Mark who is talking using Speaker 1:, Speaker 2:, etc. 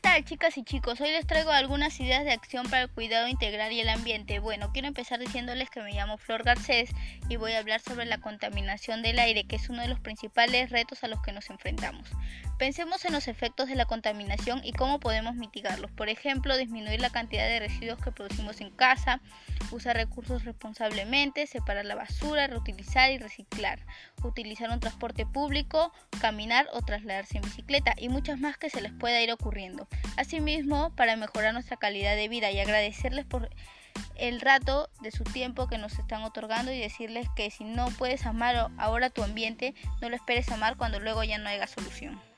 Speaker 1: tal chicas y chicos? Hoy les traigo algunas ideas de acción para el cuidado integral y el ambiente. Bueno, quiero empezar diciéndoles que me llamo Flor Garcés y voy a hablar sobre la contaminación del aire, que es uno de los principales retos a los que nos enfrentamos. Pensemos en los efectos de la contaminación y cómo podemos mitigarlos. Por ejemplo, disminuir la cantidad de residuos que producimos en casa, usar recursos responsablemente, separar la basura, reutilizar y reciclar, utilizar un transporte público, caminar o trasladarse en bicicleta y muchas más que se les pueda ir ocurriendo. Asimismo, para mejorar nuestra calidad de vida y agradecerles por el rato de su tiempo que nos están otorgando y decirles que si no puedes amar ahora tu ambiente, no lo esperes amar cuando luego ya no haya solución.